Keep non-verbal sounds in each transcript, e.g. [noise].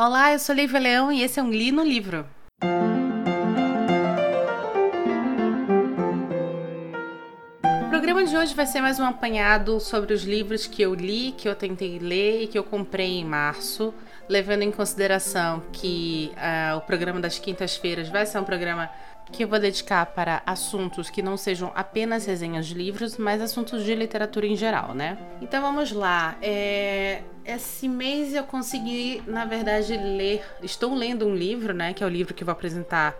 Olá, eu sou Lívia Leão e esse é um Li no Livro. O programa de hoje vai ser mais um apanhado sobre os livros que eu li, que eu tentei ler e que eu comprei em março, levando em consideração que uh, o programa das quintas-feiras vai ser um programa que eu vou dedicar para assuntos que não sejam apenas resenhas de livros, mas assuntos de literatura em geral, né? Então vamos lá. É... Esse mês eu consegui, na verdade, ler. Estou lendo um livro, né? Que é o livro que eu vou apresentar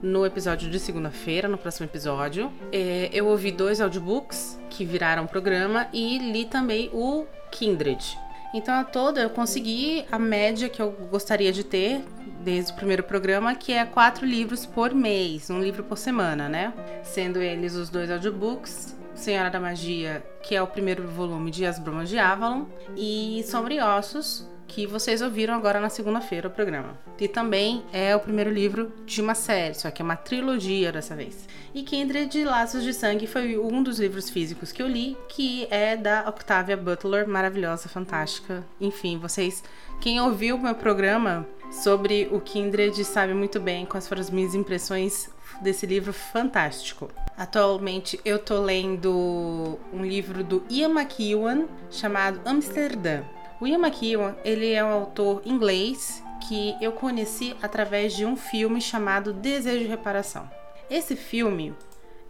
no episódio de segunda-feira, no próximo episódio. É... Eu ouvi dois audiobooks que viraram programa e li também o Kindred. Então, a toda, eu consegui a média que eu gostaria de ter desde o primeiro programa, que é quatro livros por mês, um livro por semana, né? Sendo eles os dois audiobooks, Senhora da Magia, que é o primeiro volume de As Brumas de Avalon, e Sombra e Ossos, que vocês ouviram agora na segunda-feira o programa. E também é o primeiro livro de uma série, só que é uma trilogia dessa vez. E Kindred Laços de Sangue foi um dos livros físicos que eu li, que é da Octavia Butler, maravilhosa, fantástica. Enfim, vocês, quem ouviu o meu programa sobre o Kindred sabe muito bem quais foram as minhas impressões desse livro fantástico. Atualmente eu tô lendo um livro do Ian McEwan chamado Amsterdã. O Ian McEwan, ele é um autor inglês que eu conheci através de um filme chamado Desejo de Reparação. Esse filme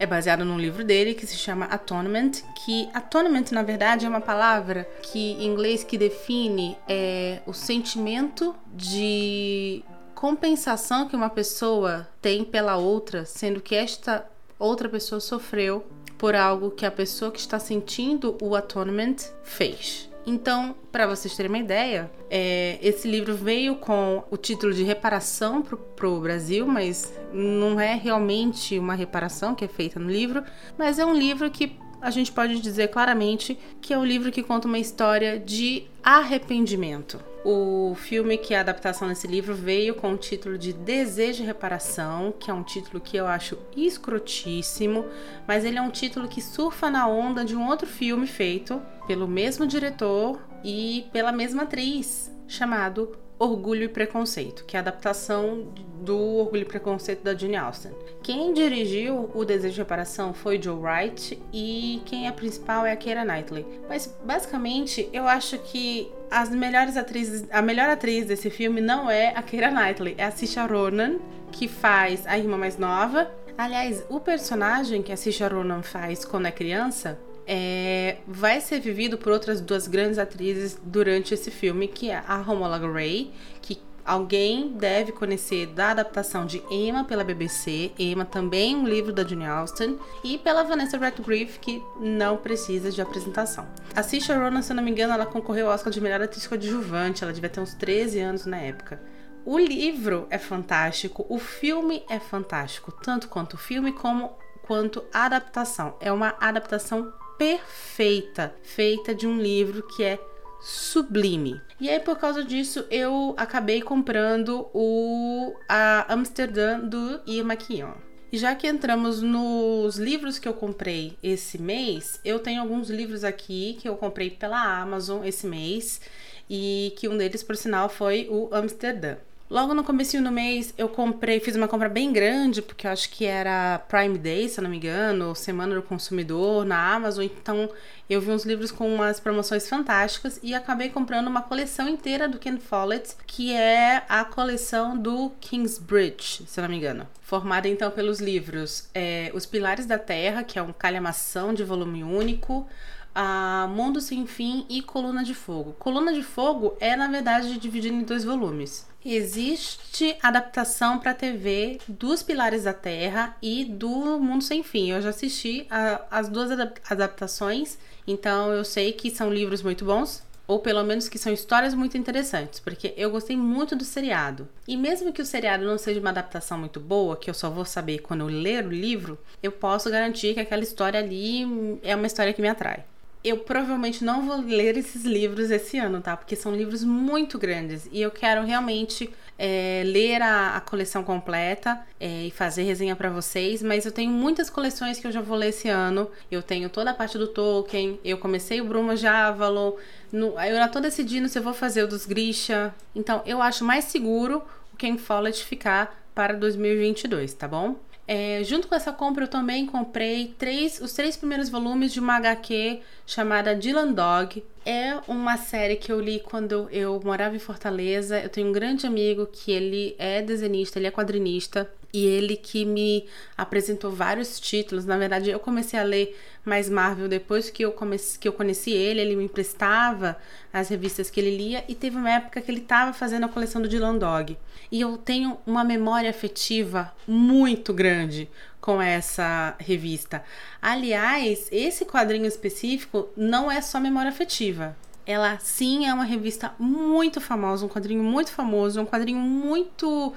é baseado num livro dele que se chama Atonement, que atonement na verdade é uma palavra que em inglês que define é, o sentimento de compensação que uma pessoa tem pela outra, sendo que esta outra pessoa sofreu por algo que a pessoa que está sentindo o atonement fez. Então, para vocês terem uma ideia, é, esse livro veio com o título de reparação para o Brasil, mas não é realmente uma reparação que é feita no livro, mas é um livro que a gente pode dizer claramente que é um livro que conta uma história de arrependimento. O filme que é a adaptação desse livro veio com o título de Desejo e Reparação, que é um título que eu acho escrotíssimo, mas ele é um título que surfa na onda de um outro filme feito pelo mesmo diretor e pela mesma atriz, chamado Orgulho e Preconceito, que é a adaptação do Orgulho e Preconceito da Jane Austen. Quem dirigiu o Desejo de Reparação foi Joe Wright e quem é principal é a Keira Knightley. Mas basicamente eu acho que as melhores atrizes, a melhor atriz desse filme não é a Keira Knightley, é a Saoirse Ronan, que faz a irmã mais nova. Aliás, o personagem que a Saoirse Ronan faz quando é criança é, vai ser vivido por outras duas grandes atrizes durante esse filme, que é a Romola Gray, que alguém deve conhecer da adaptação de Emma pela BBC, Emma também um livro da Jane Austen, e pela Vanessa Redgrave, que não precisa de apresentação. A Saoirse Ronan, se eu não me engano, ela concorreu ao Oscar de melhor atriz coadjuvante, ela devia ter uns 13 anos na época. O livro é fantástico, o filme é fantástico, tanto quanto o filme como quanto a adaptação. É uma adaptação perfeita, feita de um livro que é sublime. E aí por causa disso eu acabei comprando o a Amsterdã do McEwan. E já que entramos nos livros que eu comprei esse mês, eu tenho alguns livros aqui que eu comprei pela Amazon esse mês e que um deles, por sinal, foi o Amsterdã. Logo no começo do mês eu comprei, fiz uma compra bem grande, porque eu acho que era Prime Day, se não me engano, Semana do Consumidor na Amazon, então eu vi uns livros com umas promoções fantásticas e acabei comprando uma coleção inteira do Ken Follett, que é a coleção do Kingsbridge, se não me engano. Formada então pelos livros é, Os Pilares da Terra, que é um calhamação de volume único, a Mundo Sem Fim e Coluna de Fogo. Coluna de Fogo é, na verdade, dividido em dois volumes. Existe adaptação para TV dos Pilares da Terra e do Mundo Sem Fim. Eu já assisti a, as duas adaptações, então eu sei que são livros muito bons, ou pelo menos que são histórias muito interessantes, porque eu gostei muito do seriado. E mesmo que o seriado não seja uma adaptação muito boa, que eu só vou saber quando eu ler o livro, eu posso garantir que aquela história ali é uma história que me atrai. Eu provavelmente não vou ler esses livros esse ano, tá? Porque são livros muito grandes e eu quero realmente é, ler a, a, coleção completa é, e fazer resenha para vocês. Mas eu tenho muitas coleções que eu já vou ler esse ano. Eu tenho toda a parte do Tolkien, eu comecei o Bruma Javalon, no, eu já tô decidindo se eu vou fazer o dos Grisha. Então eu acho mais seguro o Ken Follett ficar para 2022, tá bom? É, junto com essa compra, eu também comprei três, os três primeiros volumes de uma HQ chamada Dylan Dog. É uma série que eu li quando eu morava em Fortaleza. Eu tenho um grande amigo que ele é desenhista, ele é quadrinista. E ele que me apresentou vários títulos. Na verdade, eu comecei a ler mais Marvel depois que eu, comecei, que eu conheci ele. Ele me emprestava as revistas que ele lia. E teve uma época que ele estava fazendo a coleção do Dylan Dog. E eu tenho uma memória afetiva muito grande com essa revista. Aliás, esse quadrinho específico não é só memória afetiva. Ela sim é uma revista muito famosa, um quadrinho muito famoso, um quadrinho muito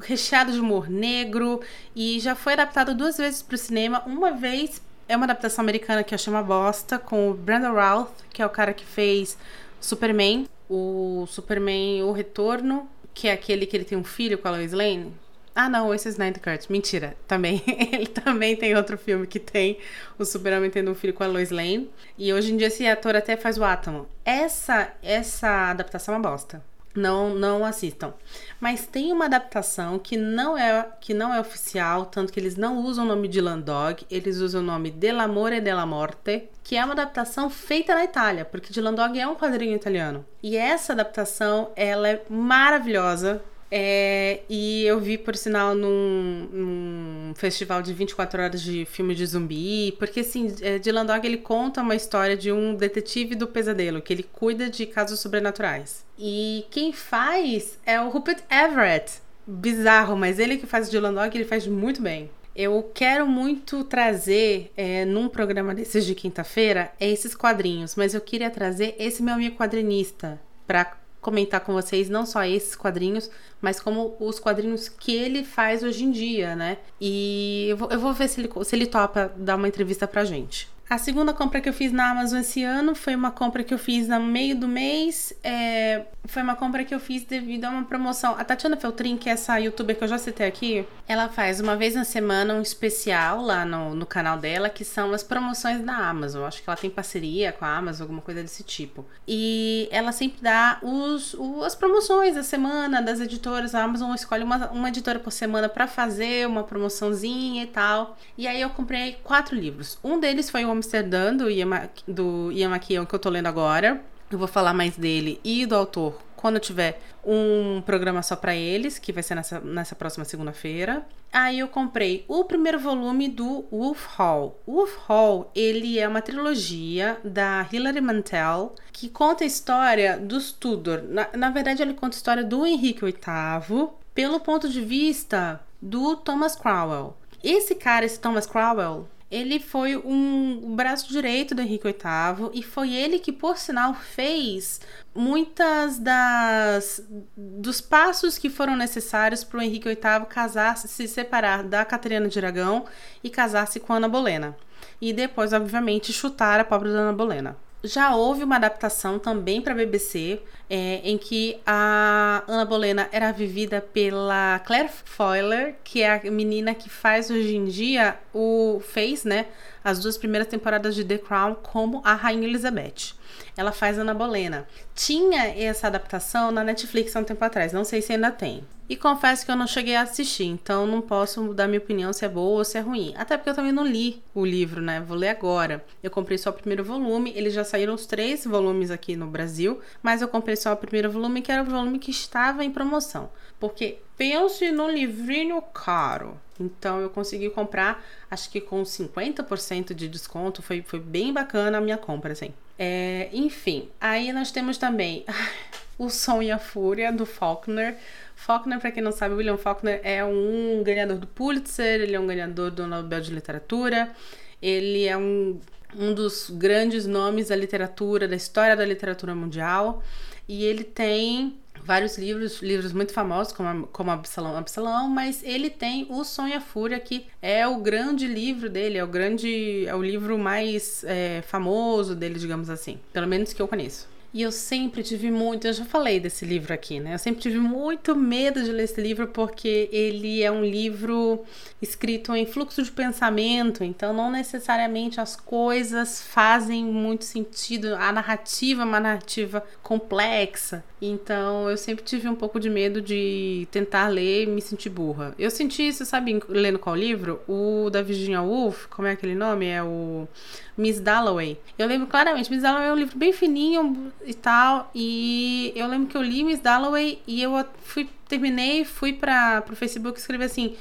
recheado de humor negro e já foi adaptado duas vezes para o cinema. Uma vez é uma adaptação americana que eu chamo Bosta, com o Brandon Routh, que é o cara que fez Superman, o Superman O Retorno que é aquele que ele tem um filho com a Lois Lane. Ah, não, esse é Snyder Cut. Mentira, também. [laughs] ele também tem outro filme que tem o Super-Homem tendo um filho com a Lois Lane. E hoje em dia esse ator até faz o Átomo. Essa, essa adaptação é uma bosta. Não, não assistam. Mas tem uma adaptação que não é que não é oficial, tanto que eles não usam o nome de Landog, eles usam o nome Dell'amore della morte, que é uma adaptação feita na Itália, porque de Landog é um quadrinho italiano. E essa adaptação, ela é maravilhosa. É, e eu vi, por sinal, num, num, festival de 24 horas de filme de zumbi, porque assim, é, Dylan Dog ele conta uma história de um detetive do pesadelo, que ele cuida de casos sobrenaturais. E quem faz é o Rupert Everett. Bizarro, mas ele que faz Dylan Dog, ele faz muito bem. Eu quero muito trazer é, num programa desses de quinta-feira esses quadrinhos, mas eu queria trazer esse meu amigo quadrinista para comentar com vocês não só esses quadrinhos, mas como os quadrinhos que ele faz hoje em dia, né? E eu vou, eu vou ver se ele, se ele topa dar uma entrevista pra gente. A segunda compra que eu fiz na Amazon esse ano foi uma compra que eu fiz no meio do mês. É, foi uma compra que eu fiz devido a uma promoção. A Tatiana Feltrin, que é essa youtuber que eu já citei aqui, ela faz uma vez na semana um especial lá no, no canal dela, que são as promoções da Amazon. Acho que ela tem parceria com a Amazon, alguma coisa desse tipo. E ela sempre dá os, os as promoções da semana das editoras. A Amazon escolhe uma, uma editora por semana para fazer uma promoçãozinha e tal. E aí eu comprei quatro livros. Um deles foi o Amsterdã, do Ian, do McKeown, que eu tô lendo agora. Eu vou falar mais dele e do autor quando tiver um programa só para eles, que vai ser nessa, nessa próxima segunda-feira. Aí eu comprei o primeiro volume do Wolf Hall. Wolf Hall, ele é uma trilogia da Hilary Mantel, que conta a história dos Tudor. Na, na verdade, ele conta a história do Henrique VIII pelo ponto de vista do Thomas Cromwell. Esse cara, esse Thomas Cromwell, ele foi um braço direito do Henrique VIII e foi ele que, por sinal, fez muitas das dos passos que foram necessários para o Henrique VIII casar-se, se separar da Catarina de Aragão e casar-se com Ana Bolena. E depois, obviamente, chutar a pobre Ana Bolena já houve uma adaptação também para a BBC, é, em que a Ana Bolena era vivida pela Claire Foyler, que é a menina que faz hoje em dia o fez, né, as duas primeiras temporadas de The Crown como a Rainha Elizabeth. Ela faz Ana Bolena. Tinha essa adaptação na Netflix há um tempo atrás, não sei se ainda tem. E confesso que eu não cheguei a assistir, então não posso dar minha opinião se é boa ou se é ruim. Até porque eu também não li o livro, né? Vou ler agora. Eu comprei só o primeiro volume, eles já saíram os três volumes aqui no Brasil, mas eu comprei só o primeiro volume, que era o volume que estava em promoção. Porque pense no livrinho caro. Então eu consegui comprar, acho que com 50% de desconto. Foi, foi bem bacana a minha compra, assim. É, enfim, aí nós temos também [laughs] O Som e a Fúria, do Faulkner. Faulkner, para quem não sabe, William Faulkner é um ganhador do Pulitzer, ele é um ganhador do Nobel de Literatura, ele é um, um dos grandes nomes da literatura, da história da literatura mundial, e ele tem vários livros, livros muito famosos, como, como Absalão, Absalão, mas ele tem O Sonho e a Fúria, que é o grande livro dele, é o grande, é o livro mais é, famoso dele, digamos assim, pelo menos que eu conheço. E eu sempre tive muito, eu já falei desse livro aqui, né? Eu sempre tive muito medo de ler esse livro porque ele é um livro escrito em fluxo de pensamento, então não necessariamente as coisas fazem muito sentido, a narrativa é uma narrativa complexa. Então eu sempre tive um pouco de medo de tentar ler e me sentir burra. Eu senti isso, sabe, lendo qual livro? O da Virginia Woolf, como é aquele nome? É o Miss Dalloway. Eu lembro claramente, Miss Dalloway é um livro bem fininho e tal, e eu lembro que eu li Miss Dalloway e eu fui terminei, fui para o Facebook e escrevi assim: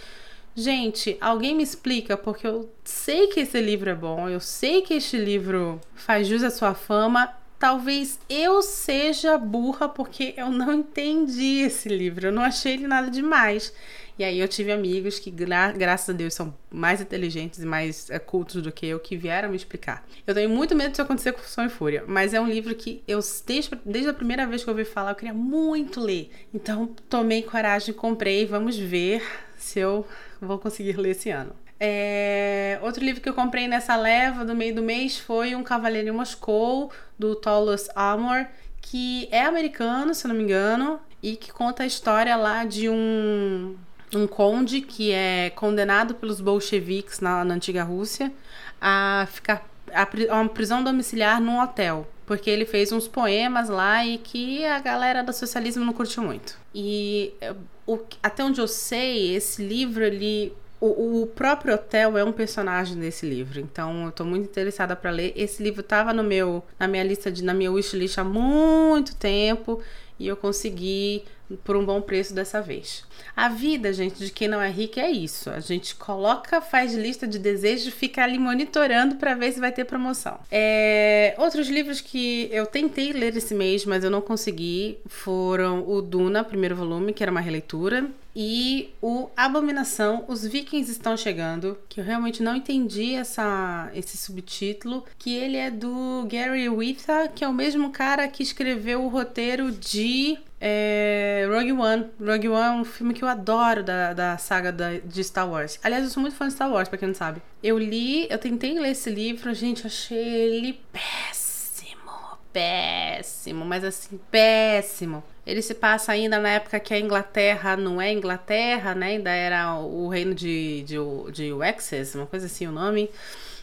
Gente, alguém me explica, porque eu sei que esse livro é bom, eu sei que este livro faz jus à sua fama. Talvez eu seja burra porque eu não entendi esse livro, eu não achei ele nada demais. E aí eu tive amigos que, gra graças a Deus, são mais inteligentes e mais é, cultos do que eu, que vieram me explicar. Eu tenho muito medo disso acontecer com Som e Fúria, mas é um livro que eu, desde, desde a primeira vez que eu ouvi falar, eu queria muito ler. Então, tomei coragem, comprei, vamos ver se eu vou conseguir ler esse ano. É... Outro livro que eu comprei nessa leva do meio do mês foi Um Cavaleiro em Moscou, do Thomas Amor, que é americano, se não me engano, e que conta a história lá de um um conde que é condenado pelos bolcheviques na, na antiga Rússia a ficar a, a uma prisão domiciliar num hotel porque ele fez uns poemas lá e que a galera do socialismo não curtiu muito. E o, até onde eu sei, esse livro ele o, o, próprio hotel é um personagem desse livro, então eu tô muito interessada para ler. Esse livro tava no meu na minha lista de na minha wishlist há muito tempo e eu consegui por um bom preço dessa vez. A vida, gente, de quem não é rico é isso. A gente coloca, faz lista de desejos fica ali monitorando para ver se vai ter promoção. É... Outros livros que eu tentei ler esse mês, mas eu não consegui, foram o Duna, primeiro volume, que era uma releitura, e o Abominação, Os Vikings Estão Chegando, que eu realmente não entendi essa, esse subtítulo, que ele é do Gary Whitta, que é o mesmo cara que escreveu o roteiro de é Rogue One. Rogue One é um filme que eu adoro da, da saga da, de Star Wars. Aliás, eu sou muito fã de Star Wars, pra quem não sabe. Eu li, eu tentei ler esse livro, gente, achei ele péssimo. Péssimo, mas assim, péssimo. Ele se passa ainda na época que a Inglaterra não é Inglaterra, né? Ainda era o reino de, de, de Wexes, uma coisa assim o nome.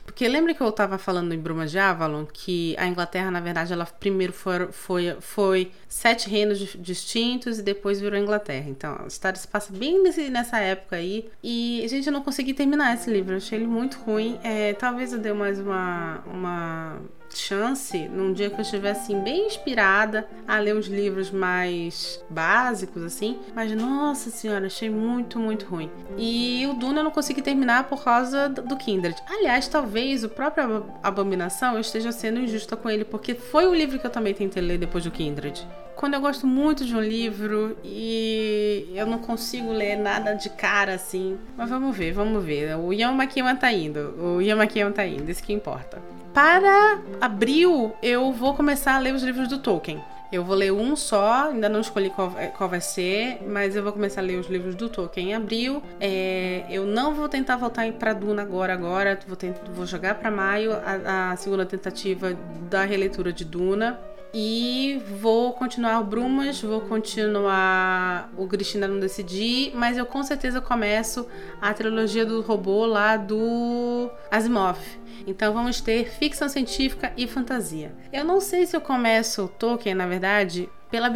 Porque lembra que eu estava falando em Bruma de Avalon que a Inglaterra, na verdade, ela primeiro foi, foi, foi sete reinos distintos e depois virou Inglaterra. Então, a história se passa bem nesse, nessa época aí. E, gente, eu não consegui terminar esse livro. Eu achei ele muito ruim. É, talvez eu dê mais uma, uma chance num dia que eu estivesse assim, bem inspirada a ler uns livros mais básicos assim, mas nossa senhora, achei muito, muito ruim. E o Duna eu não consegui terminar por causa do Kindred. Aliás, talvez o próprio Abominação eu esteja sendo injusta com ele, porque foi o livro que eu também tentei ler depois do Kindred quando eu gosto muito de um livro e eu não consigo ler nada de cara assim. Mas vamos ver, vamos ver. O Ian McEwan tá indo. O Ian McEwan tá indo, isso que importa. Para abril, eu vou começar a ler os livros do Tolkien. Eu vou ler um só, ainda não escolhi qual, qual vai ser, mas eu vou começar a ler os livros do Tolkien em abril. É, eu não vou tentar voltar para Duna agora, agora. Vou, tentar, vou jogar para maio a, a segunda tentativa da releitura de Duna. E vou continuar o Brumas, vou continuar o Cristina não decidi, mas eu com certeza começo a trilogia do robô lá do Asimov. Então vamos ter ficção científica e fantasia. Eu não sei se eu começo Tolkien, na verdade, pela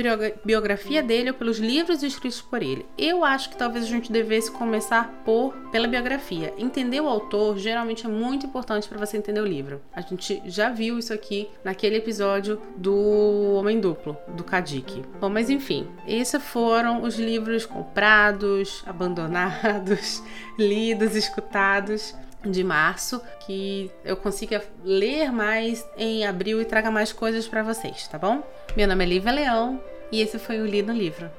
biografia dele ou pelos livros escritos por ele. Eu acho que talvez a gente devesse começar por pela biografia. Entender o autor geralmente é muito importante para você entender o livro. A gente já viu isso aqui naquele episódio do Homem Duplo, do Kadik. Bom, mas enfim, esses foram os livros comprados, abandonados, [laughs] lidos, escutados de março, que eu consiga ler mais em abril e traga mais coisas para vocês, tá bom? Meu nome é Lívia Leão e esse foi o Li no Livro.